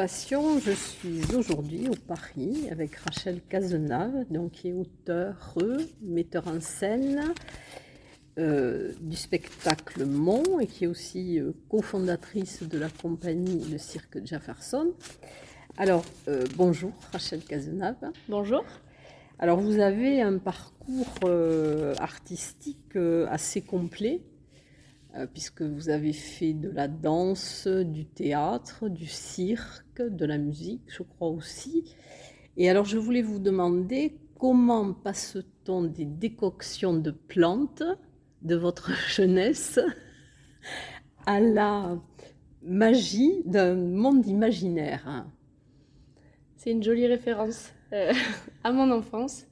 Passion, je suis aujourd'hui au Paris avec Rachel Cazenave, donc, qui est auteure, metteur en scène euh, du spectacle Mont et qui est aussi euh, cofondatrice de la compagnie Le Cirque Jefferson. Alors, euh, bonjour Rachel Cazenave. Bonjour. Alors, vous avez un parcours artistique assez complet puisque vous avez fait de la danse, du théâtre, du cirque, de la musique, je crois aussi. Et alors je voulais vous demander comment passe-t-on des décoctions de plantes de votre jeunesse à la magie d'un monde imaginaire? C'est une jolie référence euh, à mon enfance.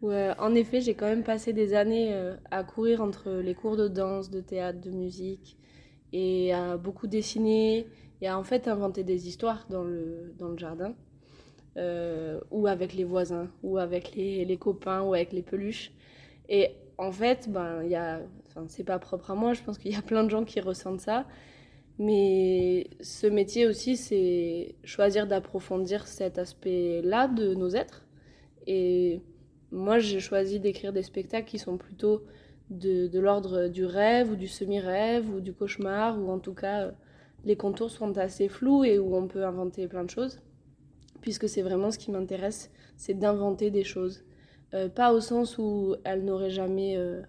Ouais, en effet, j'ai quand même passé des années euh, à courir entre les cours de danse, de théâtre, de musique, et à beaucoup dessiner, et à en fait inventer des histoires dans le, dans le jardin, euh, ou avec les voisins, ou avec les, les, copains, ou avec les peluches. Et en fait, ben, y c'est pas propre à moi, je pense qu'il y a plein de gens qui ressentent ça. Mais ce métier aussi, c'est choisir d'approfondir cet aspect-là de nos êtres. Et moi, j'ai choisi d'écrire des spectacles qui sont plutôt de, de l'ordre du rêve ou du semi-rêve ou du cauchemar, ou en tout cas, euh, les contours sont assez flous et où on peut inventer plein de choses, puisque c'est vraiment ce qui m'intéresse, c'est d'inventer des choses. Euh, pas au sens où elles n'auraient jamais, euh,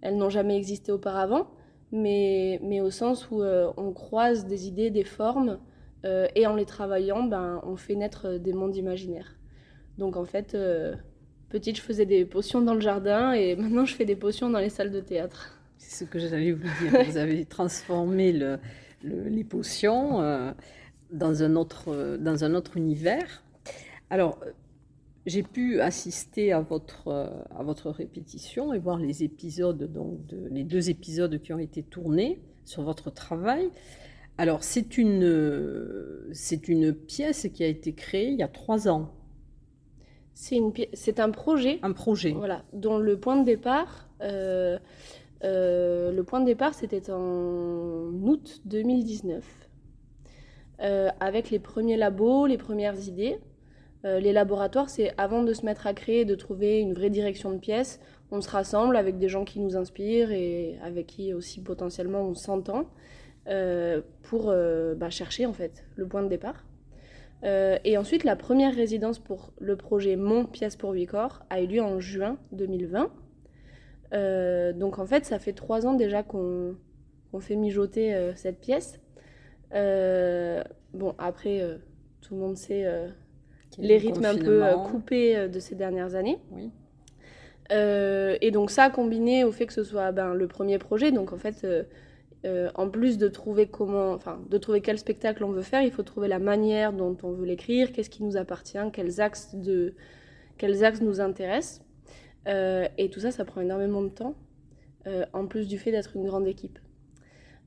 elles n'ont jamais existé auparavant, mais, mais au sens où on croise des idées, des formes, et en les travaillant, ben, on fait naître des mondes imaginaires. Donc en fait, Petite, je faisais des potions dans le jardin et maintenant je fais des potions dans les salles de théâtre. C'est ce que j'allais vous dire. vous avez transformé le, le, les potions euh, dans, un autre, dans un autre univers. Alors, j'ai pu assister à votre, à votre répétition et voir les épisodes, donc de, les deux épisodes qui ont été tournés sur votre travail. Alors, c'est une, c'est une pièce qui a été créée il y a trois ans. C'est un projet. Un projet. Voilà, dont le point de départ, euh, euh, le point de départ, c'était en août 2019, euh, avec les premiers labos, les premières idées. Les laboratoires, c'est avant de se mettre à créer, de trouver une vraie direction de pièce, on se rassemble avec des gens qui nous inspirent et avec qui aussi potentiellement on s'entend pour bah, chercher en fait le point de départ. Euh, et ensuite, la première résidence pour le projet Mon pièce pour huit corps a eu lieu en juin 2020. Euh, donc en fait, ça fait trois ans déjà qu'on qu fait mijoter euh, cette pièce. Bon, après, tout le monde sait les rythmes un peu coupés de ces dernières années. Oui. et donc ça, combiné au fait que ce soit ben, le premier projet, donc en fait euh, en plus de trouver comment, enfin, de trouver quel spectacle on veut faire, il faut trouver la manière dont on veut l'écrire, qu'est-ce qui nous appartient, quels axes de, quels axes nous intéressent. Euh, et tout ça, ça prend énormément de temps, euh, en plus du fait d'être une grande équipe.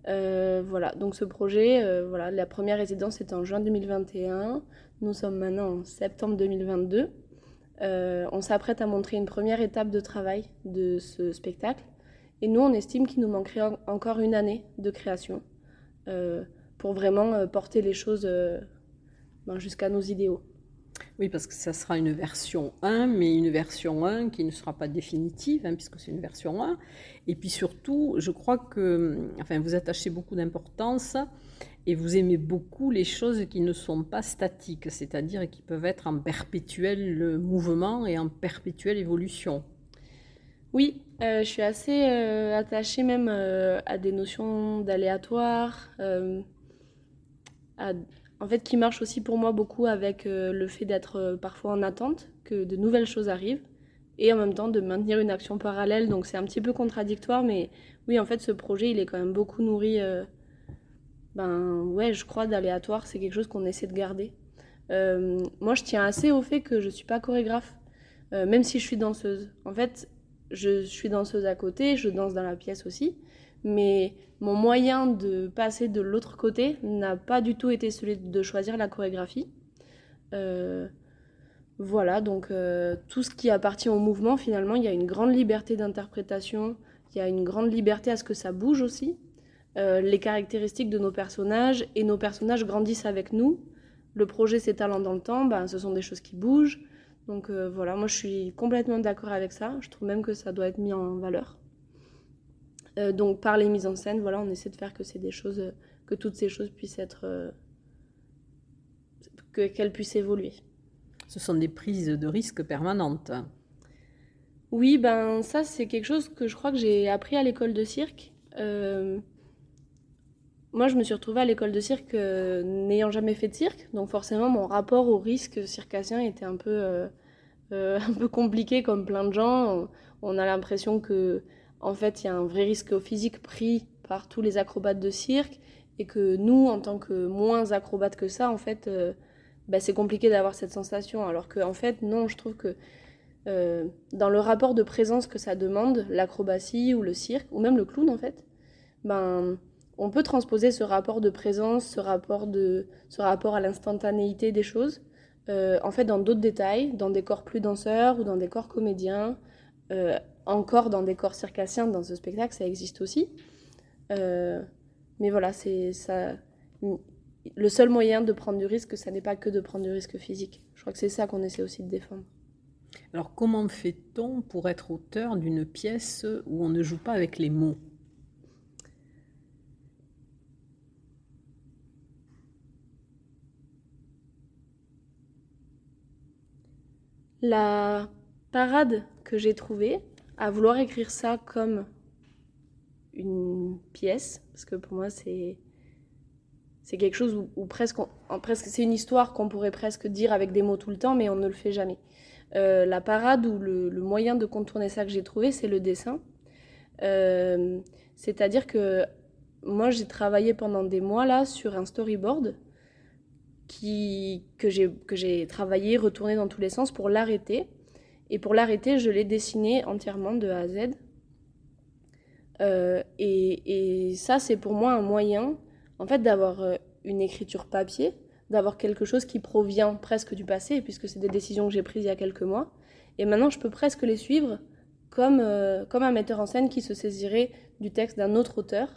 Voilà, donc ce projet, voilà, la première résidence était en juin 2021. Nous sommes maintenant en septembre 2022. Euh, on s'apprête à montrer une première étape de travail de ce spectacle et nous, on estime qu'il nous manquerait en encore une année de création euh, pour vraiment euh, porter les choses euh, ben, jusqu'à nos idéaux. Oui, parce que ça sera une version 1, mais une version 1 qui ne sera pas définitive, hein, puisque c'est une version 1. Et puis surtout, je crois que enfin, vous attachez beaucoup d'importance et vous aimez beaucoup les choses qui ne sont pas statiques, c'est-à-dire qui peuvent être en perpétuel mouvement et en perpétuelle évolution. Oui, je suis assez attachée même à des notions d'aléatoire, en fait, qui marche aussi pour moi beaucoup avec le fait d'être parfois en attente, que de nouvelles choses arrivent et en même temps de maintenir une action parallèle. Donc c'est un petit peu contradictoire, mais oui, en fait, ce projet, il est quand même beaucoup nourri. Euh, ben ouais, je crois d'aléatoire, c'est quelque chose qu'on essaie de garder. Euh, moi, je tiens assez au fait que je suis pas chorégraphe, euh, même si je suis danseuse. En fait, je suis danseuse à côté, je danse dans la pièce aussi, mais mon moyen de passer de l'autre côté n'a pas du tout été celui de choisir la chorégraphie. Voilà, donc euh, tout ce qui appartient au mouvement, finalement, il y a une grande liberté d'interprétation, il y a une grande liberté à ce que ça bouge aussi. Euh, les caractéristiques de nos personnages, et nos personnages grandissent avec nous. Le projet s'étalant dans le temps, ben, ce sont des choses qui bougent. Donc euh, voilà, moi je suis complètement d'accord avec ça. Je trouve même que ça doit être mis en valeur. donc par les mises en scène, voilà, on essaie de faire que c'est des choses, que toutes ces choses puissent être, qu'elles puissent évoluer. Ce sont des prises de risques permanentes. Oui, ben ça c'est quelque chose que je crois que j'ai appris à l'école de cirque. Euh, moi, je me suis retrouvée à l'école de cirque euh, n'ayant jamais fait de cirque, donc forcément mon rapport au risque circassien était un peu, euh, un peu compliqué comme plein de gens. On a l'impression que en fait il y a un vrai risque physique pris par tous les acrobates de cirque et que nous, en tant que moins acrobates que ça, en fait, bah, c'est compliqué d'avoir cette sensation. Alors qu'en en fait, non, je trouve que euh, dans le rapport de présence que ça demande, l'acrobatie ou le cirque, ou même le clown en fait, ben, on peut transposer ce rapport de présence, ce rapport, de, ce rapport à l'instantanéité des choses, euh, en fait dans d'autres détails, dans des corps plus danseurs ou dans des corps comédiens, euh, encore dans des corps circassiens, dans ce spectacle, ça existe aussi. mais voilà, c'est ça le seul moyen de prendre du risque, ça n'est pas que de prendre du risque physique. Je crois que c'est ça qu'on essaie aussi de défendre. Alors comment fait-on pour être auteur d'une pièce où on ne joue pas avec les mots? La parade que j'ai trouvée à vouloir écrire ça comme une pièce, parce que pour moi c'est quelque chose où, presque, presque c'est une histoire qu'on pourrait presque dire avec des mots tout le temps, mais on ne le fait jamais. Euh, la parade ou le, moyen de contourner ça que j'ai trouvé, c'est le dessin. Euh, c'est-à-dire que moi, j'ai travaillé pendant des mois là sur un storyboard que j'ai travaillé, retourné dans tous les sens pour l'arrêter. Et pour l'arrêter, je l'ai dessiné entièrement de A à Z. Euh, et, et, ça, c'est pour moi un moyen en fait, d'avoir euh, une écriture papier, d'avoir quelque chose qui provient presque du passé, puisque c'est des décisions que j'ai prises il y a quelques mois. Et maintenant, je peux presque les suivre comme, euh, comme un metteur en scène qui se saisirait du texte d'un autre auteur.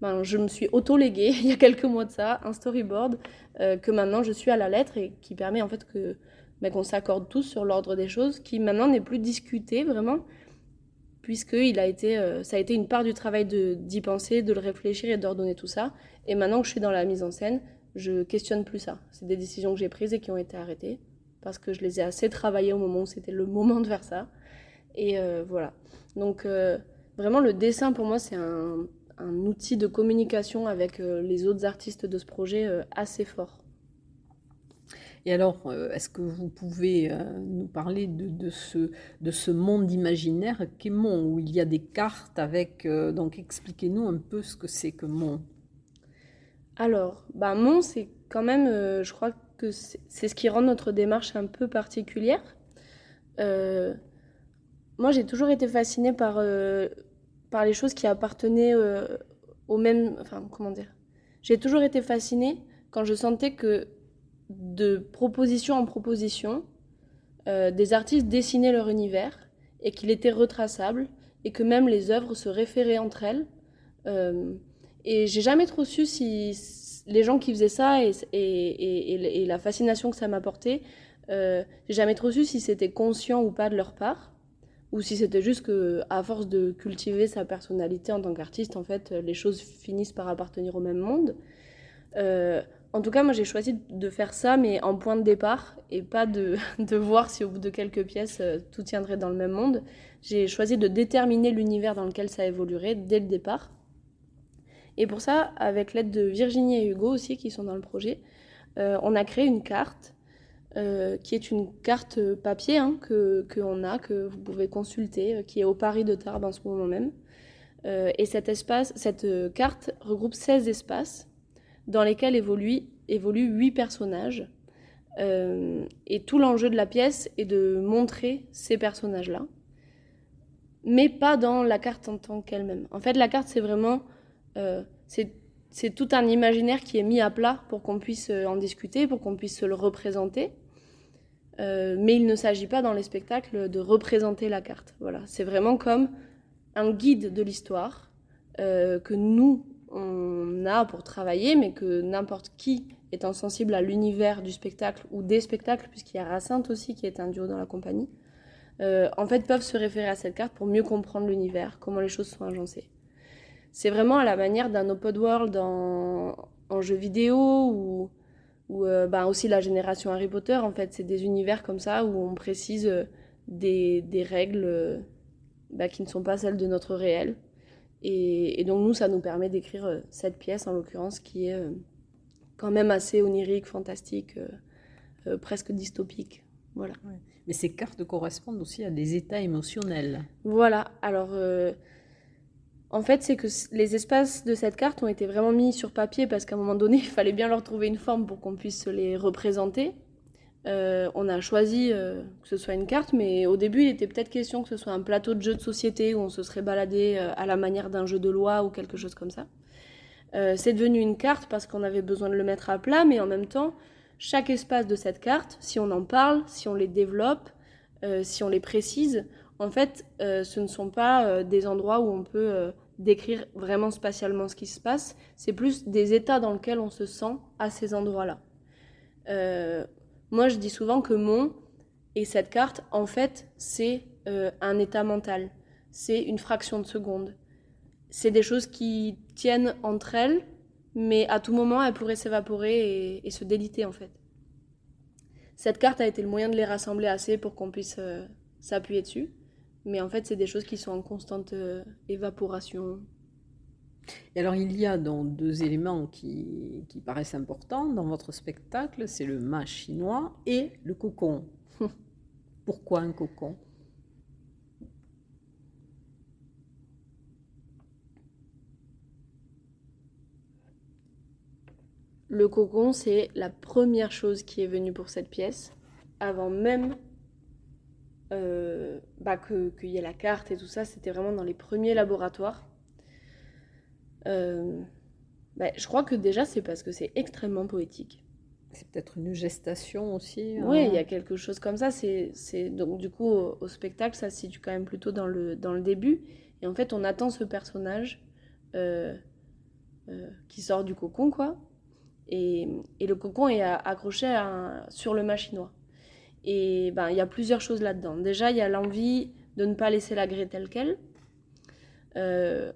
Ben, je me suis auto-légué il y a quelques mois de ça, un storyboard euh, que maintenant je suis à la lettre et qui permet en fait que ben, qu'on s'accorde tous sur l'ordre des choses, qui maintenant n'est plus discuté vraiment, puisque il a été, ça a été une part du travail d'y penser, de le réfléchir et d'ordonner tout ça. Et maintenant que je suis dans la mise en scène, je questionne plus ça. C'est des décisions que j'ai prises et qui ont été arrêtées parce que je les ai assez travaillées au moment où c'était le moment de faire ça. Et euh, voilà. Donc euh, vraiment le dessin pour moi c'est un, outil de communication avec euh, les autres artistes de ce projet assez fort. Et alors, est-ce que vous pouvez nous parler de, ce, de ce monde imaginaire qu'est Mont, où il y a des cartes avec... donc expliquez-nous un peu ce que c'est que Mont. Alors, bah, Mont, c'est quand même, euh, je crois que c'est ce qui rend notre démarche un peu particulière. Euh, moi, j'ai toujours été fascinée par, euh, par les choses qui appartenaient au même. Enfin, comment dire J'ai toujours été fascinée quand je sentais que de proposition en proposition, des artistes dessinaient leur univers et qu'il était retraçable et que même les œuvres se référaient entre elles. Et j'ai jamais trop su si les gens qui faisaient ça et, la fascination que ça m'apportait, euh, j'ai jamais trop su si c'était conscient ou pas de leur part, ou si c'était juste que, à force de cultiver sa personnalité en tant qu'artiste, en fait, les choses finissent par appartenir au même monde. Euh, en tout cas, moi j'ai choisi de faire ça, mais en point de départ, et pas de, de voir si au bout de quelques pièces euh, tout tiendrait dans le même monde. J'ai choisi de déterminer l'univers dans lequel ça évoluerait dès le départ. Et pour ça, avec l'aide de Virginie et Hugo aussi, qui sont dans le projet, euh, on a créé une carte, euh, qui est une carte papier hein, que qu'on a, que vous pouvez consulter, qui est au Paris de Tarbes en ce moment même. et cet espace, cette carte regroupe 16 espaces dans lesquels évoluent, évoluent 8 personnages. Euh, et tout l'enjeu de la pièce est de montrer ces personnages-là, mais pas dans la carte en tant qu'elle-même. En fait, la carte, c'est vraiment... Euh, c'est tout un imaginaire qui est mis à plat pour qu'on puisse en discuter, pour qu'on puisse se le représenter. Euh, mais il ne s'agit pas dans les spectacles de représenter la carte. Voilà, c'est vraiment comme un guide de l'histoire que nous, on a pour travailler, mais que n'importe qui étant sensible à l'univers du spectacle ou des spectacles, puisqu'il y a Racinthe aussi qui est un duo dans la compagnie, euh, en fait peuvent se référer à cette carte pour mieux comprendre l'univers, comment les choses sont agencées. C'est vraiment à la manière d'un open world en, jeu vidéo ou, ou euh, bah, aussi la génération Harry Potter. En fait, c'est des univers comme ça où on précise euh, des, règles bah, qui ne sont pas celles de notre réel et, donc nous, ça nous permet d'écrire euh, cette pièce, en l'occurrence, qui est euh, quand même assez onirique, fantastique, euh, presque dystopique. Voilà. Mais ces cartes correspondent aussi à des états émotionnels. Voilà. Alors, en fait, c'est que les espaces de cette carte ont été vraiment mis sur papier parce qu'à un moment donné, il fallait bien leur trouver une forme pour qu'on puisse les représenter. Euh, on a choisi euh, que ce soit une carte, mais au début, il était peut-être question que ce soit un plateau de jeu de société où on se serait baladé euh, à la manière d'un jeu de loi ou quelque chose comme ça. c'est devenu une carte parce qu'on avait besoin de le mettre à plat, mais en même temps, chaque espace de cette carte, si on en parle, si on les développe, si on les précise, en fait, ce ne sont pas des endroits où on peut décrire vraiment spatialement ce qui se passe, c'est plus des états dans lesquels on se sent à ces endroits-là. Moi, je dis souvent que mon et cette carte, en fait, c'est euh, un état mental. C'est une fraction de seconde. C'est des choses qui tiennent entre elles, mais à tout moment, elles pourraient s'évaporer et, se déliter, en fait. Cette carte a été le moyen de les rassembler assez pour qu'on puisse euh, s'appuyer dessus. Mais en fait, c'est des choses qui sont en constante euh, évaporation, et alors, il y a donc deux éléments qui, qui paraissent importants dans votre spectacle, c'est le mât chinois et le cocon. Pourquoi un cocon? Le cocon, c'est la première chose qui est venue pour cette pièce, avant même euh, bah, qu'il y ait la carte et tout ça. C'était vraiment dans les premiers laboratoires. Euh, bah, je crois que déjà, c'est parce que c'est extrêmement poétique. C'est peut-être une gestation aussi. Hein. Oui, il y a quelque chose comme ça. C'est, donc du coup au, spectacle, ça se situe quand même plutôt dans le dans le début. Et en fait, on attend ce personnage euh, euh, qui sort du cocon, quoi. Et, et le cocon est accroché sur le machinois. Et ben il y a plusieurs choses là-dedans. Déjà, il y a l'envie de ne pas laisser la grille telle quelle. Euh,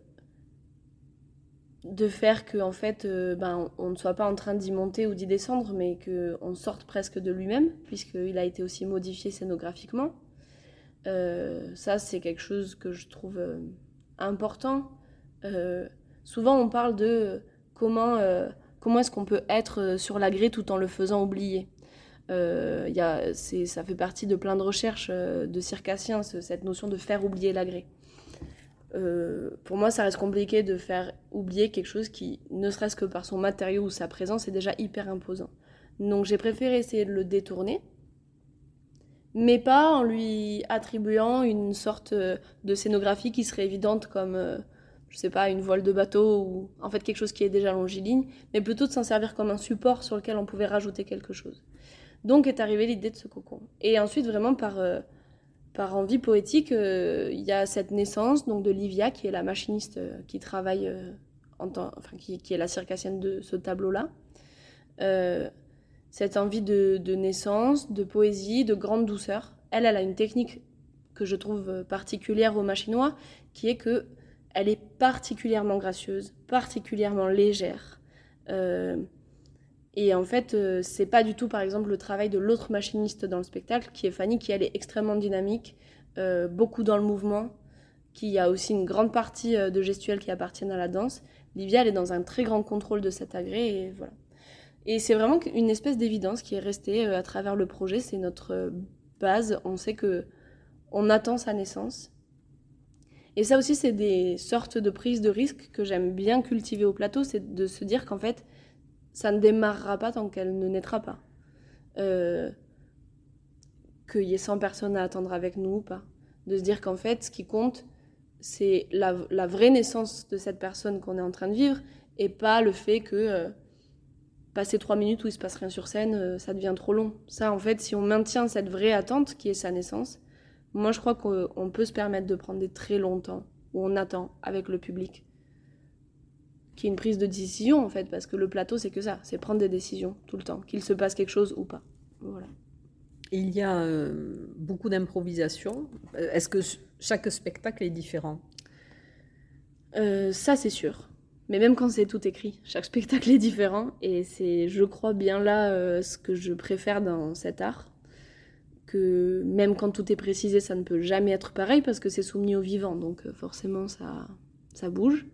de faire que en fait euh, ben, on ne soit pas en train d'y monter ou d'y descendre mais qu'on sorte presque de lui-même puisqu'il a été aussi modifié scénographiquement euh, ça c'est quelque chose que je trouve important souvent on parle de comment comment est-ce qu'on peut être sur la grille tout en le faisant oublier a, ça fait partie de plein de recherches de circassiens cette notion de faire oublier la grille euh, pour moi, ça reste compliqué de faire oublier quelque chose qui, ne serait-ce que par son matériau ou sa présence, est déjà hyper imposant. Donc j'ai préféré essayer de le détourner, mais pas en lui attribuant une sorte euh, de scénographie qui serait évidente comme, euh, je sais pas, une voile de bateau ou en fait quelque chose qui est déjà longiligne, mais plutôt de s'en servir comme un support sur lequel on pouvait rajouter quelque chose. Donc est arrivée l'idée de ce cocon. Et ensuite, vraiment par par envie poétique, euh, il y a cette naissance donc de Livia, qui est la machiniste euh, qui travaille euh, en temps, enfin, qui, est la circassienne de ce tableau-là. cette envie de, naissance, de poésie, de grande douceur. Elle, elle a une technique que je trouve particulière aux machinois, qui est que elle est particulièrement gracieuse, particulièrement légère. Et en fait, euh, c'est pas du tout, par exemple, le travail de l'autre machiniste dans le spectacle, qui est Fanny, qui elle est extrêmement dynamique, euh, beaucoup dans le mouvement, qui a aussi une grande partie euh, de gestuelle qui appartiennent à la danse. Livia, elle est dans un très grand contrôle de cet agré, et voilà. Et c'est vraiment une espèce d'évidence qui est restée à travers le projet. C'est notre base. On sait que on attend sa naissance. Et ça aussi, c'est des sortes de prises de risque que j'aime bien cultiver au plateau, c'est de se dire qu'en fait, ça ne démarrera pas tant qu'elle ne naîtra pas. Euh, qu'il y ait 100 personnes à attendre avec nous ou pas. De se dire qu'en fait, ce qui compte, c'est la, vraie naissance de cette personne qu'on est en train de vivre et pas le fait que euh, passer trois minutes où il se passe rien sur scène, euh, ça devient trop long. Ça, en fait, si on maintient cette vraie attente qui est sa naissance, moi, je crois qu'on peut se permettre de prendre des très longs temps où on attend avec le public qui est une prise de décision en fait, parce que le plateau c'est que ça, c'est prendre des décisions tout le temps, qu'il se passe quelque chose ou pas. Voilà. Il y a euh, beaucoup d'improvisation. Euh, est-ce que chaque spectacle est différent? Euh, Ça c'est sûr. Mais même quand c'est tout écrit, chaque spectacle est différent et c'est, je crois, bien là ce que je préfère dans cet art. Que même quand tout est précisé, ça ne peut jamais être pareil parce que c'est soumis au vivant, donc forcément ça, ça bouge.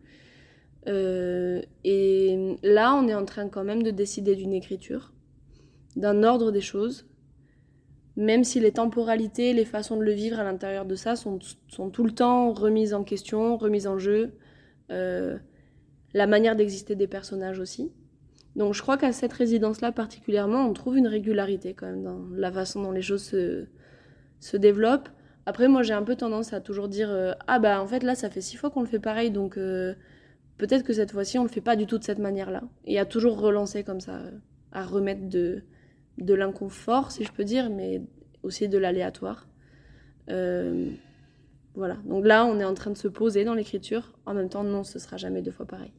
Euh, et là, on est en train quand même de décider d'une écriture, d'un ordre des choses, même si les temporalités, les façons de le vivre à l'intérieur de ça sont, tout le temps remises en question, remises en jeu, euh, la manière d'exister des personnages aussi. Donc je crois qu'à cette résidence-là particulièrement, on trouve une régularité quand même dans la façon dont les choses se, se développent. Après, moi j'ai un peu tendance à toujours dire euh, Ah bah en fait là ça fait six fois qu'on le fait pareil, donc Peut-être que cette fois-ci, on ne le fait pas du tout de cette manière-là. Et à toujours relancer comme ça, à remettre de, de l'inconfort, si je peux dire, mais aussi de l'aléatoire. Euh, voilà. Donc là, on est en train de se poser dans l'écriture. En même temps, non, ce sera jamais deux fois pareil.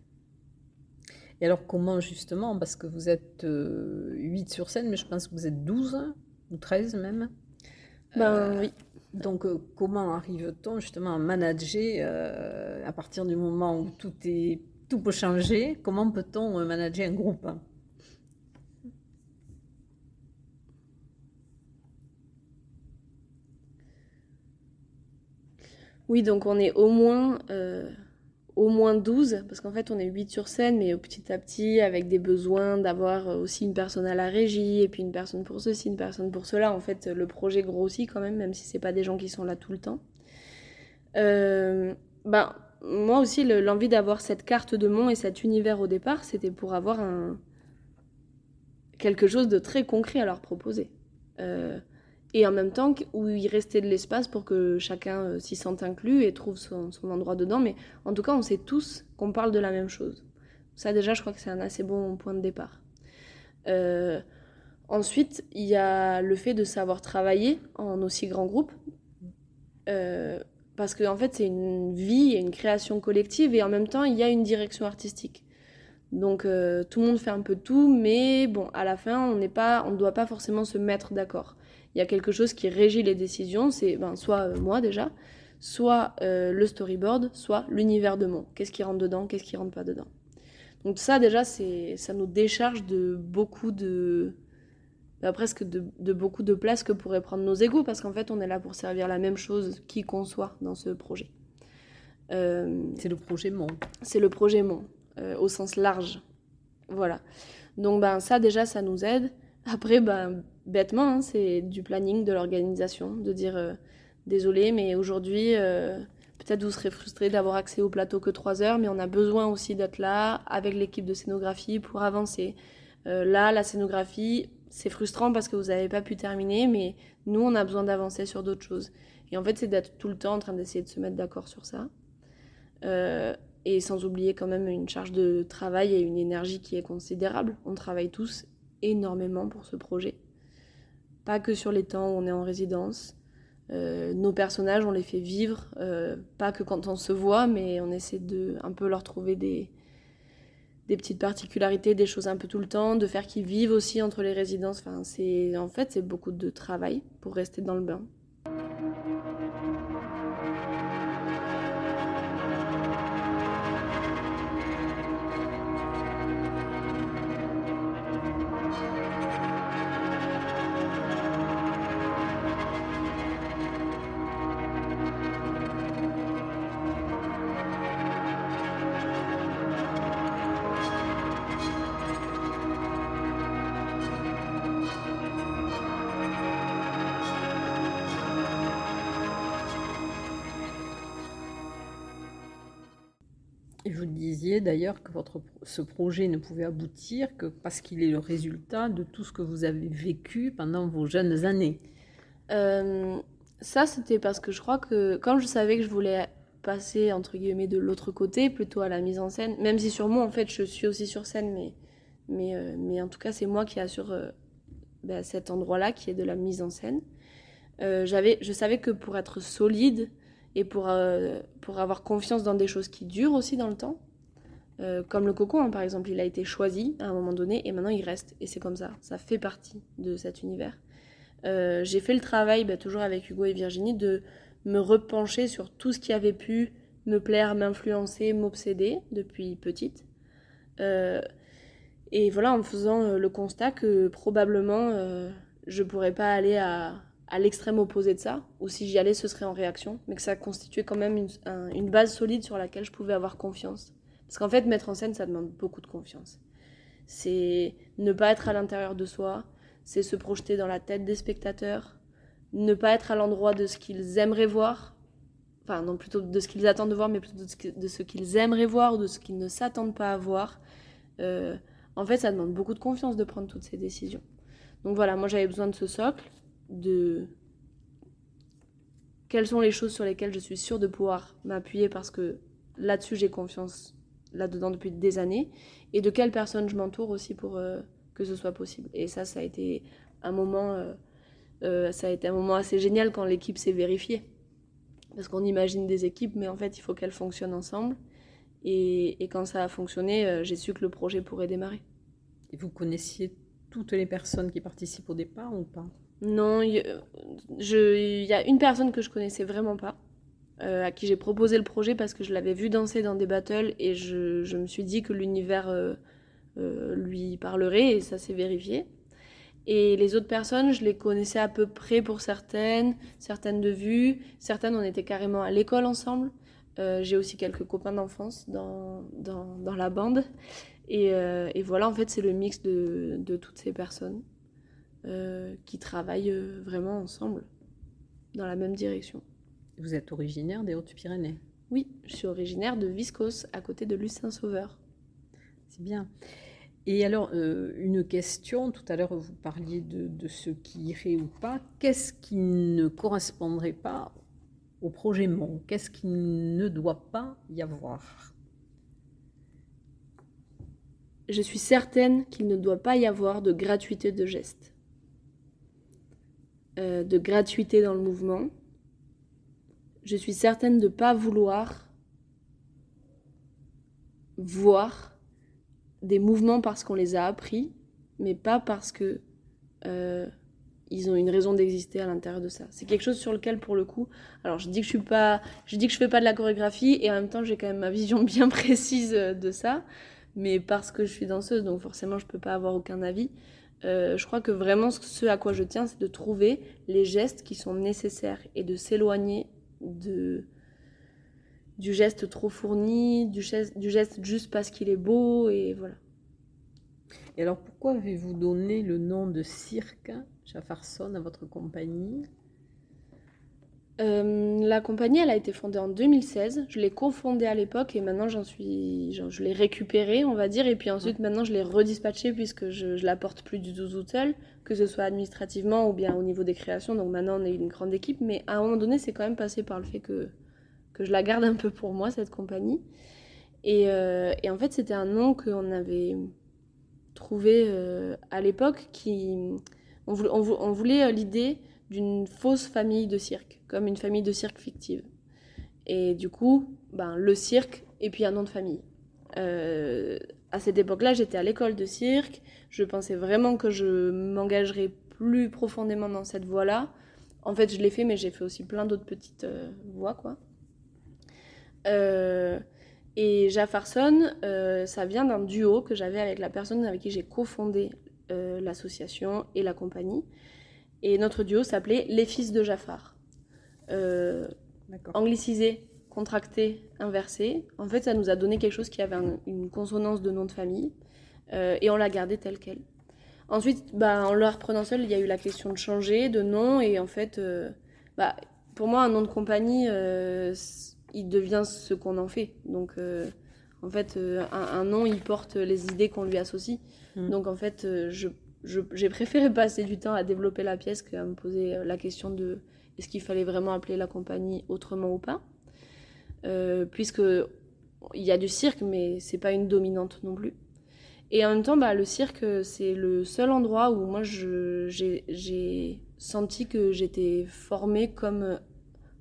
Et alors, comment justement Parce que vous êtes 8 euh, sur scène, mais je pense que vous êtes 12 ou 13 même? Ben oui. Donc, euh, comment arrive-t-on justement à manager euh, à partir du moment où tout, est, tout peut changer Comment peut-on euh, manager un groupe? Oui, donc on est au moins au moins 12, parce qu'en fait on est 8 sur scène, mais petit à petit, avec des besoins d'avoir aussi une personne à la régie, et puis une personne pour ceci, une personne pour cela, en fait le projet grossit quand même, même si c'est pas des gens qui sont là tout le temps. Euh, ben, moi aussi, l'envie d'avoir cette carte de Mont et cet univers au départ, c'était pour avoir quelque chose de très concret à leur proposer. Euh, et en même temps où il restait de l'espace pour que chacun euh, s'y sente inclus et trouve son, endroit dedans. Mais en tout cas, on sait tous qu'on parle de la même chose. Ça déjà, je crois que c'est un assez bon point de départ. Euh, ensuite, il y a le fait de savoir travailler en aussi grand groupe. Euh, parce qu'en en fait, c'est une vie et une création collective et en même temps, il y a une direction artistique. Donc tout le monde fait un peu tout, mais bon, à la fin, on ne doit pas forcément se mettre d'accord il y a quelque chose qui régit les décisions, c'est ben, soit euh, moi déjà, soit euh, le storyboard, soit l'univers de mon. Qu'est-ce qui rentre dedans, qu'est-ce qui rentre pas dedans. Donc ça déjà, c'est, ça nous décharge de beaucoup de... Ben, presque de, beaucoup de place que pourraient prendre nos égaux, parce qu'en fait, on est là pour servir la même chose qui conçoit dans ce projet. Euh, c'est le projet Mon. C'est le projet Mon, au sens large. Voilà. Donc ben, ça déjà, ça nous aide. Après, ben, bêtement, hein, c'est du planning, de l'organisation, de dire euh, désolé, mais aujourd'hui, euh, peut-être vous serez frustré d'avoir accès au plateau que 3 heures, mais on a besoin aussi d'être là avec l'équipe de scénographie pour avancer. Euh, là, la scénographie, c'est frustrant parce que vous n'avez pas pu terminer, mais nous, on a besoin d'avancer sur d'autres choses. Et en fait, c'est d'être tout le temps en train d'essayer de se mettre d'accord sur ça. et sans oublier quand même une charge de travail et une énergie qui est considérable. On travaille tous énormément pour ce projet pas que sur les temps où on est en résidence. Euh, nos personnages, on les fait vivre, euh, pas que quand on se voit, mais on essaie de un peu leur trouver des, des petites particularités, des choses un peu tout le temps, de faire qu'ils vivent aussi entre les résidences. Enfin, c'est en fait c'est beaucoup de travail pour rester dans le bain. Que votre, ce projet ne pouvait aboutir que parce qu'il est le résultat de tout ce que vous avez vécu pendant vos jeunes années. Euh, ça, c'était parce que je crois que, comme je savais que je voulais passer, entre guillemets, de l'autre côté, plutôt à la mise en scène, même si sur moi, en fait, je suis aussi sur scène, mais, mais, euh, mais en tout cas, c'est moi qui assure euh, ben, cet endroit-là, qui est de la mise en scène. j'avais, je savais que pour être solide, et pour, pour avoir confiance dans des choses qui durent aussi dans le temps. Euh, comme le coco, hein, par exemple, il a été choisi à un moment donné et maintenant il reste. Et c'est comme ça, ça fait partie de cet univers. Euh, j'ai fait le travail, bah, toujours avec Hugo et Virginie, de me repencher sur tout ce qui avait pu me plaire, m'influencer, m'obséder depuis petite. et voilà, en faisant le constat que probablement je pourrais pas aller à l'extrême opposé de ça, ou si j'y allais, ce serait en réaction, mais que ça constituait quand même une, base solide sur laquelle je pouvais avoir confiance. Parce qu'en fait, mettre en scène, ça demande beaucoup de confiance. C'est ne pas être à l'intérieur de soi, c'est se projeter dans la tête des spectateurs, ne pas être à l'endroit de ce qu'ils aimeraient voir, enfin non plutôt de ce qu'ils attendent de voir, mais plutôt de ce qu'ils aimeraient voir ou de ce qu'ils ne s'attendent pas à voir. Euh, en fait, ça demande beaucoup de confiance de prendre toutes ces décisions. Donc voilà, moi j'avais besoin de ce socle de quelles sont les choses sur lesquelles je suis sûre de pouvoir m'appuyer parce que là-dessus j'ai confiance là-dedans depuis des années et de quelles personnes je m'entoure aussi pour euh, que ce soit possible. Et ça, ça a été un moment, euh, euh, ça a été un moment assez génial quand l'équipe s'est vérifiée. Parce qu'on imagine des équipes, mais en fait, il faut qu'elles fonctionnent ensemble. Et, et quand ça a fonctionné, j'ai su que le projet pourrait démarrer. Et vous connaissiez toutes les personnes qui participent au départ ou pas? Non, il y, a une personne que je connaissais vraiment pas, euh, à qui j'ai proposé le projet parce que je l'avais vu danser dans des battles et je, me suis dit que l'univers euh, euh, lui parlerait et ça s'est vérifié. Et les autres personnes, je les connaissais à peu près pour certaines, certaines de vue, certaines on était carrément à l'école ensemble. j'ai aussi quelques copains d'enfance dans, dans, la bande. Et, voilà, en fait, c'est le mix de, de toutes ces personnes. Qui travaillent vraiment ensemble dans la même direction. Vous êtes originaire des Hautes-Pyrénées Oui, je suis originaire de Viscos, à côté de Lucin-Sauveur. C'est bien. Et alors, euh, une question, tout à l'heure vous parliez de, de, ce qui irait ou pas. Qu'est-ce qui ne correspondrait pas au projet MON Qu'est-ce qui ne doit pas y avoir? Je suis certaine qu'il ne doit pas y avoir de gratuité de geste. Euh, de gratuité dans le mouvement. Je suis certaine de ne pas vouloir voir des mouvements parce qu'on les a appris, mais pas parce que euh, ils ont une raison d'exister à l'intérieur de ça. C'est quelque chose sur lequel, pour le coup, alors je dis que je suis pas, je dis que je fais pas de la chorégraphie et en même temps j'ai quand même ma vision bien précise de ça, mais parce que je suis danseuse, donc forcément je peux pas avoir aucun avis. Euh, je crois que vraiment ce à quoi je tiens, c'est de trouver les gestes qui sont nécessaires et de s'éloigner de du geste trop fourni, du geste, du geste juste parce qu'il est beau et voilà. Et alors pourquoi avez-vous donné le nom de cirque Jaffarson à votre compagnie? Euh, la compagnie, elle a été fondée en 2016. Je l'ai cofondée à l'époque et maintenant j'en suis, je l'ai récupérée, on va dire, et puis ensuite maintenant je l'ai redispatchée puisque je, je la porte plus du tout toute seule, que ce soit administrativement ou bien au niveau des créations. Donc maintenant on est une grande équipe, mais à un moment donné c'est quand même passé par le fait que que je la garde un peu pour moi cette compagnie. Et, euh, et en fait c'était un nom qu'on avait trouvé euh, à l'époque qui, on voulait, on voulait l'idée d'une fausse famille de cirque, comme une famille de cirque fictive. Et du coup, ben, le cirque et puis un nom de famille. Euh, à cette époque-là, j'étais à l'école de cirque. Je pensais vraiment que je m'engagerais plus profondément dans cette voie-là. En fait, je l'ai fait, mais j'ai fait aussi plein d'autres petites euh, voies, quoi. Euh, et Jaffarson, ça vient d'un duo que j'avais avec la personne avec qui j'ai cofondé l'association et la compagnie. Et notre duo s'appelait Les Fils de Jafar. Euh, anglicisé, contracté, inversé. En fait, ça nous a donné quelque chose qui avait une consonance de nom de famille. Euh, et on l'a gardé tel quel. Ensuite, bah, en le reprenant seul, il y a eu la question de changer de nom. Et en fait, euh, bah, pour moi, un nom de compagnie, il devient ce qu'on en fait. Donc, En fait, un, nom, il porte les idées qu'on lui associe. Mm. Donc en fait, je, j'ai préféré passer du temps à développer la pièce qu'à me poser la question de est-ce qu'il fallait vraiment appeler la compagnie autrement ou pas. puisque il y a du cirque, mais c'est pas une dominante non plus. Et en même temps, bah, le cirque, c'est le seul endroit où moi j'ai senti que j'étais formée comme,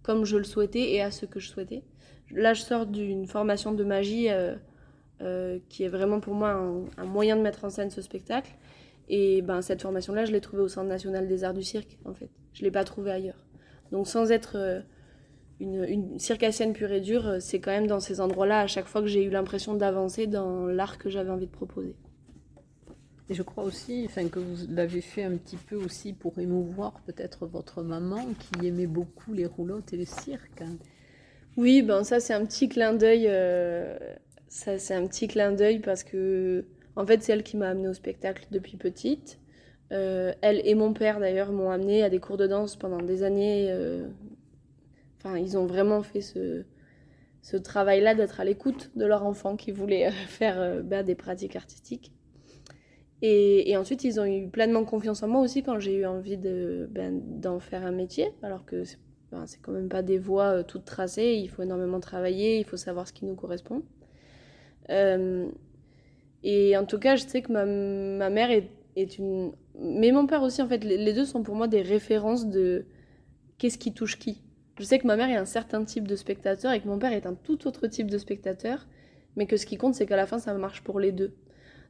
comme je le souhaitais et à ce que je souhaitais. Là, je sors d'une formation de magie euh, euh, qui est vraiment pour moi un, moyen de mettre en scène ce spectacle. Et ben, cette formation-là, je l'ai trouvée au Centre national des arts du cirque, en fait. Je ne l'ai pas trouvée ailleurs. Donc, sans être. Euh, une, circassienne pure et dure, euh, c'est quand même dans ces endroits-là, à chaque fois que j'ai eu l'impression d'avancer dans l'art que j'avais envie de proposer. Et je crois aussi enfin, que vous l'avez fait un petit peu aussi pour émouvoir peut-être votre maman qui aimait beaucoup les roulottes et le cirque. Oui, ben ça c'est un petit clin d'œil. Euh, ça c'est un petit clin d'œil parce que en fait c'est elle qui m'a amenée au spectacle depuis petite. Euh, elle et mon père d'ailleurs m'ont amenée à des cours de danse pendant des années, Enfin, ils ont vraiment fait ce, travail-là d'être à l'écoute de leur enfant qui voulait euh, faire euh, bah, des pratiques artistiques. Et, ensuite, ils ont eu pleinement confiance en moi aussi quand j'ai eu envie ben, d'en faire un métier, alors que c'est, ben, c'est quand même pas des voies euh, toutes tracées, il faut énormément travailler, il faut savoir ce qui nous correspond. Et en tout cas, je sais que ma, ma mère est, est, une... Mais mon père aussi, en fait, les deux sont pour moi des références de qu'est-ce qui touche qui. Je sais que ma mère est un certain type de spectateur et que mon père est un tout autre type de spectateur, mais que ce qui compte, c'est qu'à la fin, ça marche pour les deux.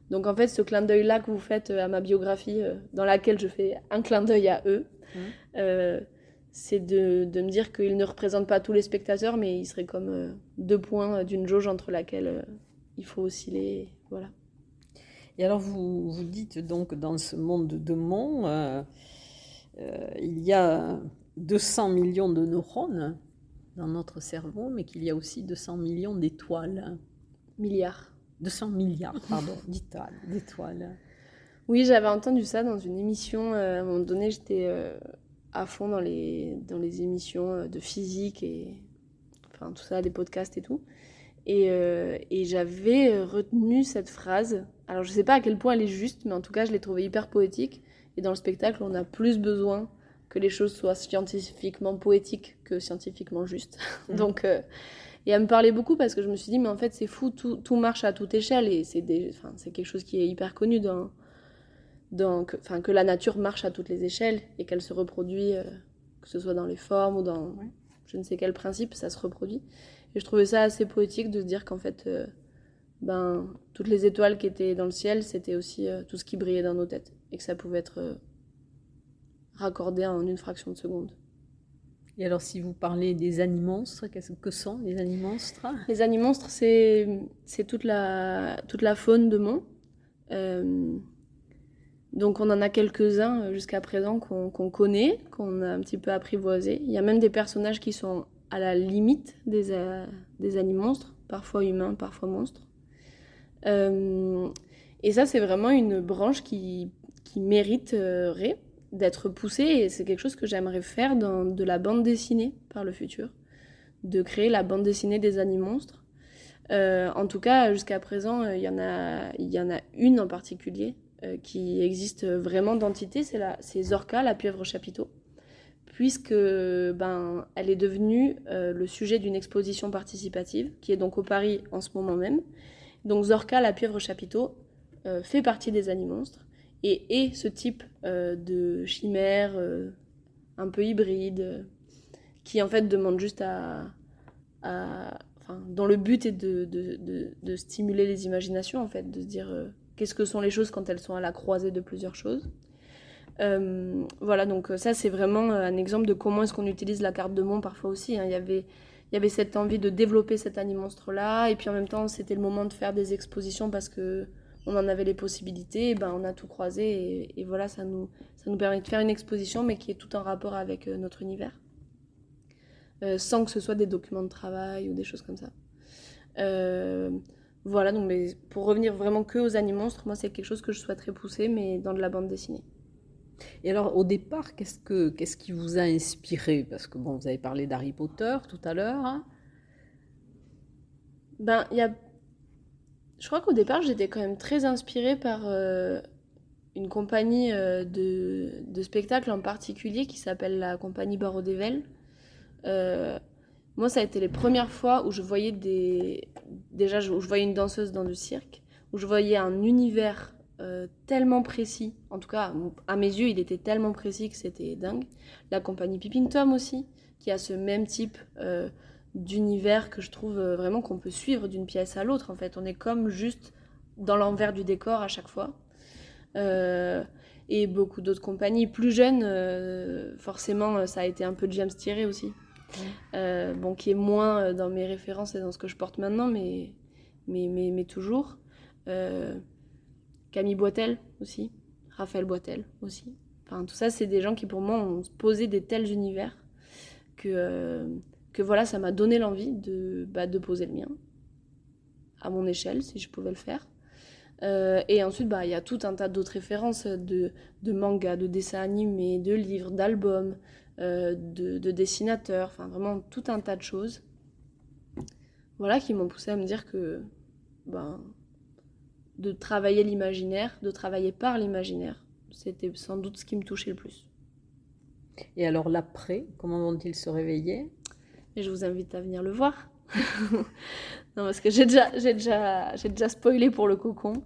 Donc en fait, ce clin d'œil-là que vous faites euh, à ma biographie, euh, dans laquelle je fais un clin d'œil à eux, mmh. euh, c'est de, de, me dire qu'ils ne représentent pas tous les spectateurs, mais ils seraient comme deux points d'une jauge entre laquelle il faut osciller. Voilà. Et alors, vous, vous dites donc dans ce monde de Mont, il y a 200 millions de neurones dans notre cerveau, mais qu'il y a aussi 200 millions d'étoiles. Milliards. 200 milliards, pardon, d'étoiles. Oui, j'avais entendu ça dans une émission. Euh, à un moment donné, j'étais euh, à fond dans les, dans les émissions euh, de physique et enfin tout ça, des podcasts et tout. Et, et j'avais retenu cette phrase. Alors, je ne sais pas à quel point elle est juste, mais en tout cas, je l'ai trouvée hyper poétique. Et dans le spectacle, on a plus besoin que les choses soient scientifiquement poétiques que scientifiquement justes. Mm. Donc, euh, et elle me parlait beaucoup parce que je me suis dit, mais en fait, c'est fou, tout, tout, marche à toute échelle et c'est enfin, quelque chose qui est hyper connu dans, dans que, enfin, que la nature marche à toutes les échelles et qu'elle se reproduit, euh, que ce soit dans les formes ou dans je ne sais quel principe, ça se reproduit. Et je trouvais ça assez poétique de se dire qu'en fait, euh, ben, toutes les étoiles qui étaient dans le ciel, c'était aussi tout ce qui brillait dans nos têtes et que ça pouvait être raccordé en une fraction de seconde. Et alors, si vous parlez des animonstres, qu'est-ce que sont les animonstres Les animonstres, c'est, toute, la, toute la faune de Mont. Euh, donc, on en a quelques-uns euh, jusqu'à présent qu'on, connaît, qu'on a un petit peu apprivoisé. Il y a même des personnages qui sont à la limite des, euh, des animonstres, parfois humains, parfois monstres. Et ça, c'est vraiment une branche qui, mériterait d'être poussé et c'est quelque chose que j'aimerais faire dans de la bande dessinée par le futur, de créer la bande dessinée des animonstres. Euh, en tout cas, jusqu'à présent, euh, il y, en a, une en particulier euh, qui existe vraiment d'entité, c'est Zorka, la pieuvre chapiteau, puisque ben, elle est devenue le sujet d'une exposition participative qui est donc au Paris en ce moment même. Donc Zorka, la pieuvre chapiteau, fait partie des animonstres et, et ce type euh, de chimère euh, un peu hybride qui en fait demande juste à, enfin, dont le but est de, de, de, stimuler les imaginations en fait, de se dire euh, qu'est-ce que sont les choses quand elles sont à la croisée de plusieurs choses. voilà, donc ça c'est vraiment un exemple de comment est-ce qu'on utilise la carte de monde parfois aussi. Hein. Il, y avait, il y avait cette envie de développer cet animonstre-là, et puis en même temps c'était le moment de faire des expositions parce que on en avait les possibilités, ben on a tout croisé et, voilà, ça nous, permet de faire une exposition, mais qui est tout en rapport avec euh, notre univers, euh, sans que ce soit des documents de travail ou des choses comme ça. Euh, voilà, donc mais pour revenir vraiment que aux animonstres, moi c'est quelque chose que je souhaiterais pousser, mais dans de la bande dessinée. Et alors, au départ, qu'est-ce, que, qu'est-ce qui vous a inspiré? Parce que bon, vous avez parlé d'Harry Potter tout à l'heure. Hein. ben, il y a Je crois qu'au départ, j'étais quand même très inspirée par une compagnie de, de spectacles en particulier qui s'appelle la compagnie Barreau d'Evel. moi, ça a été les premières fois où je voyais des. Déjà, je, je voyais une danseuse dans du cirque, où je voyais un univers euh, tellement précis. En tout cas, à mes yeux, il était tellement précis que c'était dingue. La compagnie Pippin Tom aussi, qui a ce même type euh, d'univers que je trouve euh, vraiment qu'on peut suivre d'une pièce à l'autre. En fait, on est comme juste dans l'envers du décor à chaque fois. et beaucoup d'autres compagnies plus jeunes, forcément, ça a été un peu James Thierry aussi. bon, qui est moins dans mes références et dans ce que je porte maintenant, mais, mais, mais, mais toujours. Camille Boitel aussi, Raphaël Boitel aussi. Enfin, tout ça, c'est des gens qui, pour moi, ont posé des tels univers que, euh, voilà, ça m'a donné l'envie de, bah, poser le mien, à mon échelle, si je pouvais le faire. Euh, et ensuite, bah, il y a tout un tas d'autres références de, de mangas, de dessins animés, de livres, d'albums, euh, de, de, dessinateurs, vraiment tout un tas de choses. Voilà qui m'ont poussé à me dire que ben, de travailler l'imaginaire, de travailler par l'imaginaire. C'était sans doute ce qui me touchait le plus. Et alors l'après, comment vont-ils se réveiller? Et je vous invite à venir le voir. non, parce que j'ai déjà, j'ai déjà, j'ai déjà spoilé pour le cocon.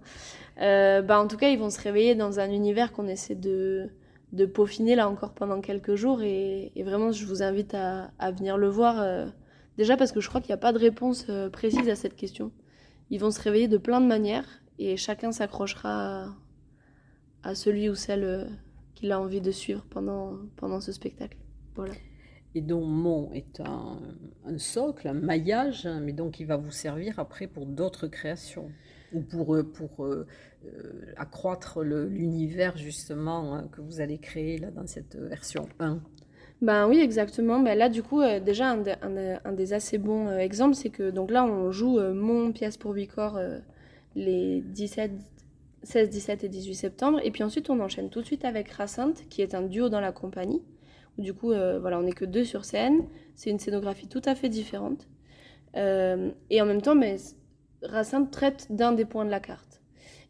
Euh, bah, en tout cas, ils vont se réveiller dans un univers qu'on essaie de, de peaufiner là encore pendant quelques jours. Et, vraiment, je vous invite à, venir le voir. Euh, déjà parce que je crois qu'il n'y a pas de réponse euh, précise à cette question. Ils vont se réveiller de plein de manières et chacun s'accrochera à, celui ou celle euh, qu'il a envie de suivre pendant, pendant ce spectacle. Voilà. Et donc Mon est un, socle, un maillage, mais donc il va vous servir après pour d'autres créations ou pour, euh, pour euh, accroître l'univers justement hein, que vous allez créer là dans cette version 1. Ben oui, exactement. Ben là, du coup, déjà, un, un, des assez bons exemples, c'est que donc là, on joue mon pièce pour Vicor les 17, 16, 17 et 18 septembre. Et puis ensuite, on enchaîne tout de suite avec Racinthe, qui est un duo dans la compagnie. Du coup, euh, voilà, on n'est que deux sur scène. C'est une scénographie tout à fait différente. Euh, et en même temps, mais Racinthe traite d'un des points de la carte.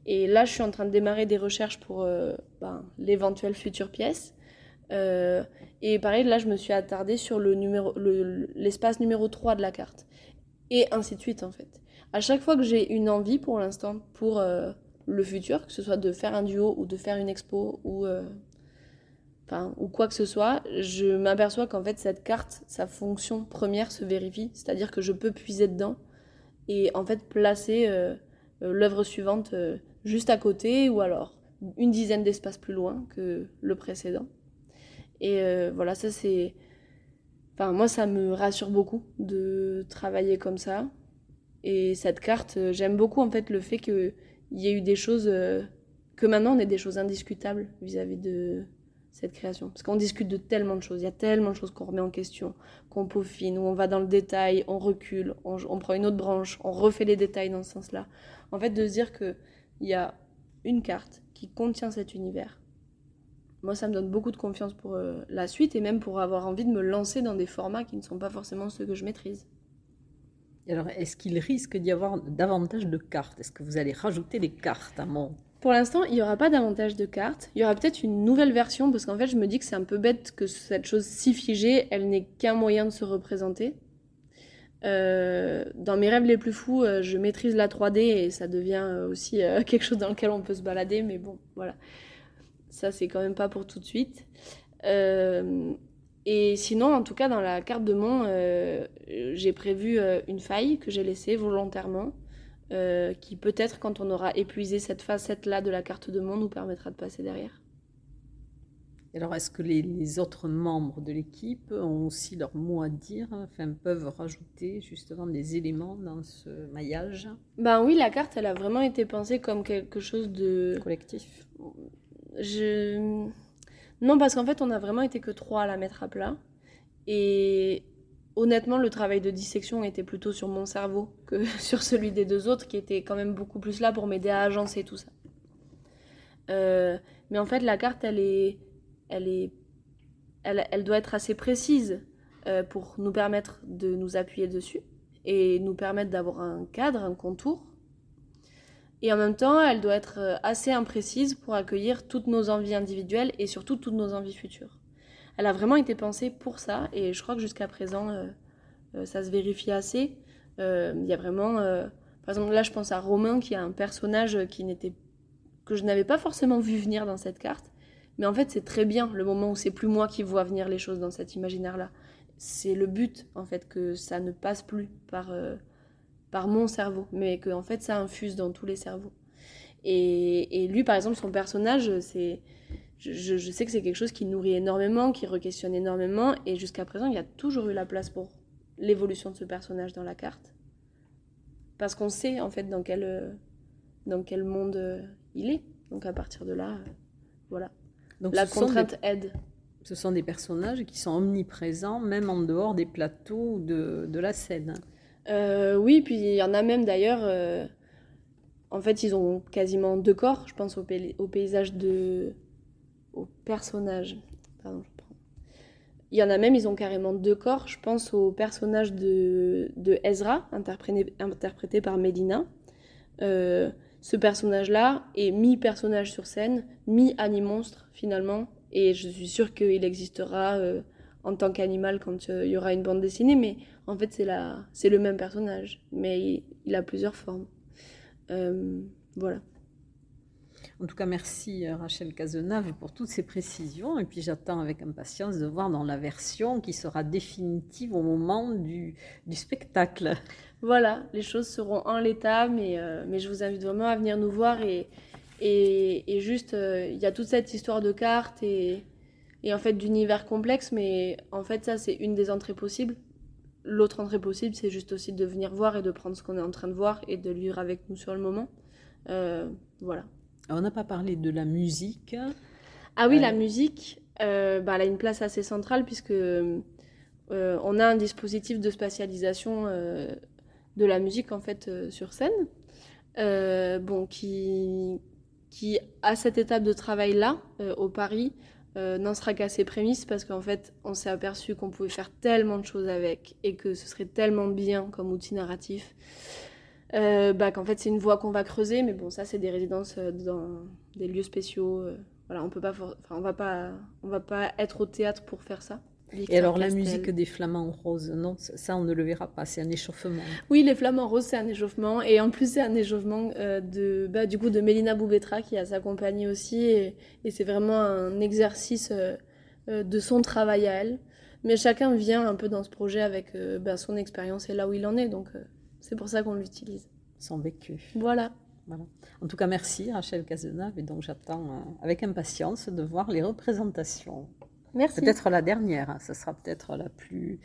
Et là, je suis en train de démarrer des recherches pour euh, ben, l'éventuelle future pièce. et pareil, là, je me suis attardée sur le numéro, l'espace numéro 3 de la carte. Et ainsi de suite, en fait à chaque fois que j'ai une envie pour l'instant, pour euh, le futur, que ce soit de faire un duo ou de faire une expo ou, euh, ou quoi que ce soit, je m'aperçois qu'en fait cette carte, sa fonction première se vérifie, c'est-à-dire que je peux puiser dedans et en fait placer euh, l'œuvre suivante juste à côté ou alors une dizaine d'espaces plus loin que le précédent. Et voilà, ça c'est... Enfin, moi, ça me rassure beaucoup de travailler comme ça. Et cette carte, euh, j'aime beaucoup en fait le fait qu'il y ait eu des choses, euh, que maintenant on ait des choses indiscutables vis-à-vis de cette création. Parce qu'on discute de tellement de choses, il y a tellement de choses qu'on remet en question, qu'on peaufine, où on va dans le détail, on recule, on, prend une autre branche, on refait les détails dans ce sens-là. En fait, de se dire qu'il y a une carte qui contient cet univers, moi ça me donne beaucoup de confiance pour euh, la suite et même pour avoir envie de me lancer dans des formats qui ne sont pas forcément ceux que je maîtrise alors, est-ce qu'il risque d'y avoir davantage de cartes? Est-ce que vous allez rajouter des cartes à mon Pour l'instant, il n'y aura pas davantage de cartes. Il y aura peut-être une nouvelle version, parce qu'en fait, je me dis que c'est un peu bête que cette chose si figée, elle n'ait qu'un moyen de se représenter. Euh, dans mes rêves les plus fous, euh, je maîtrise la 3D et ça devient euh, aussi quelque chose dans lequel on peut se balader, mais bon, voilà. Ça, c'est quand même pas pour tout de suite. Et sinon, en tout cas, dans la carte de Mont, euh, j'ai prévu euh, une faille que j'ai laissée volontairement, euh, qui peut-être, quand on aura épuisé cette facette-là de la carte de Mont, nous permettra de passer derrière. Alors, est-ce que les, autres membres de l'équipe ont aussi leur mot à dire, enfin, peuvent rajouter justement des éléments dans ce maillage? Ben oui, la carte, elle a vraiment été pensée comme quelque chose de... Collectif. Je... Non, parce qu'en fait, on a vraiment été que trois à la mettre à plat. Et honnêtement, le travail de dissection était plutôt sur mon cerveau que sur celui des deux autres, qui étaient quand même beaucoup plus là pour m'aider à agencer tout ça. Euh, mais en fait, la carte, elle est, elle est, elle, doit être assez précise euh, pour nous permettre de nous appuyer dessus et nous permettre d'avoir un cadre, un contour. Et en même temps, elle doit être euh, assez imprécise pour accueillir toutes nos envies individuelles et surtout toutes nos envies futures. Elle a vraiment été pensée pour ça et je crois que jusqu'à présent, euh, euh, ça se vérifie assez. Il y a vraiment, par exemple, là je pense à Romain qui a un personnage qui n'était que je n'avais pas forcément vu venir dans cette carte. Mais en fait, c'est très bien le moment où c'est plus moi qui vois venir les choses dans cet imaginaire-là. C'est le but, en fait, que ça ne passe plus par par mon cerveau, mais que en fait ça infuse dans tous les cerveaux. Et, et lui, par exemple, son personnage, c'est, je, je, sais que c'est quelque chose qui nourrit énormément, qui requestionne énormément, et jusqu'à présent, il y a toujours eu la place pour l'évolution de ce personnage dans la carte, parce qu'on sait en fait dans quel, dans quel monde euh, il est. Donc à partir de là, euh, voilà. Donc la contrainte aide. Ce sont des personnages qui sont omniprésents, même en dehors des plateaux de, de la scène. Euh, oui, puis il y en a même d'ailleurs. Euh, en fait, ils ont quasiment deux corps. Je pense au, paysage de. au personnage. Pardon, je prends. Il y en a même, ils ont carrément deux corps. Je pense au personnage de, de Ezra, interprété, par Medina. Euh, ce personnage-là est mi-personnage sur scène, mi-ani-monstre finalement. Et je suis sûre qu'il existera en tant qu'animal quand il y aura une bande dessinée, mais en fait, c'est, la... c'est le même personnage, mais il, a plusieurs formes. Euh, voilà. En tout cas, merci euh, Rachel Cazenave pour toutes ces précisions. Et puis j'attends avec impatience de voir dans la version qui sera définitive au moment du, du spectacle. Voilà, les choses seront en l'état, mais, euh, mais je vous invite vraiment à venir nous voir. Et, et, et juste, il y a toute cette histoire de cartes et, et en fait d'univers complexe, mais en fait ça c'est une des entrées possibles. L'autre entrée possible, c'est juste aussi de venir voir et de prendre ce qu'on est en train de voir et de lire avec nous sur le moment. Euh, voilà. on n'a pas parlé de la musique. Ah oui, la euh, musique, euh, bah, elle a une place assez centrale puisque on a un dispositif de spatialisation de la musique en fait sur scène, bon qui qui à cette étape de travail là au Paris euh, n'en sera qu'à ses prémices parce qu'en fait, on s'est aperçu qu'on pouvait faire tellement de choses avec et que ce serait tellement bien comme outil narratif. Euh, bah, qu'en fait, c'est une voie qu'on va creuser, mais bon, ça, c'est des résidences euh, dans des lieux spéciaux. voilà, on peut pas, on va pas, on va pas être au théâtre pour faire ça. Et alors la musique des flamants roses, non, ça on ne le verra pas, c'est un échauffement. Oui, les flamants roses, c'est un échauffement, et en plus c'est un échauffement euh, de, bah, du coup de Mélina Boubetra qui a sa compagnie aussi, et, c'est vraiment un exercice euh, euh, de son travail à elle. Mais chacun vient un peu dans ce projet avec bah, son expérience et là où il en est, donc c'est pour ça qu'on l'utilise. Son vécu. Voilà. Voilà. En tout cas, merci Rachel Cazenave, et donc j'attends avec impatience de voir les représentations. Peut-être la dernière, hein. ça sera peut-être la plus,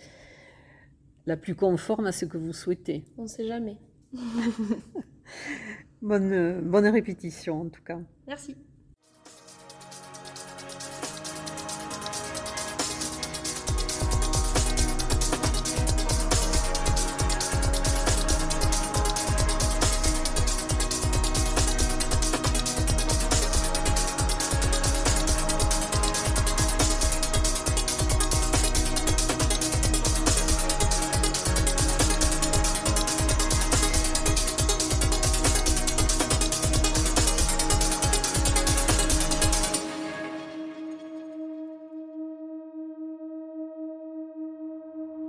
la plus conforme à ce que vous souhaitez. On ne sait jamais. bonne, bonne répétition en tout cas. Merci.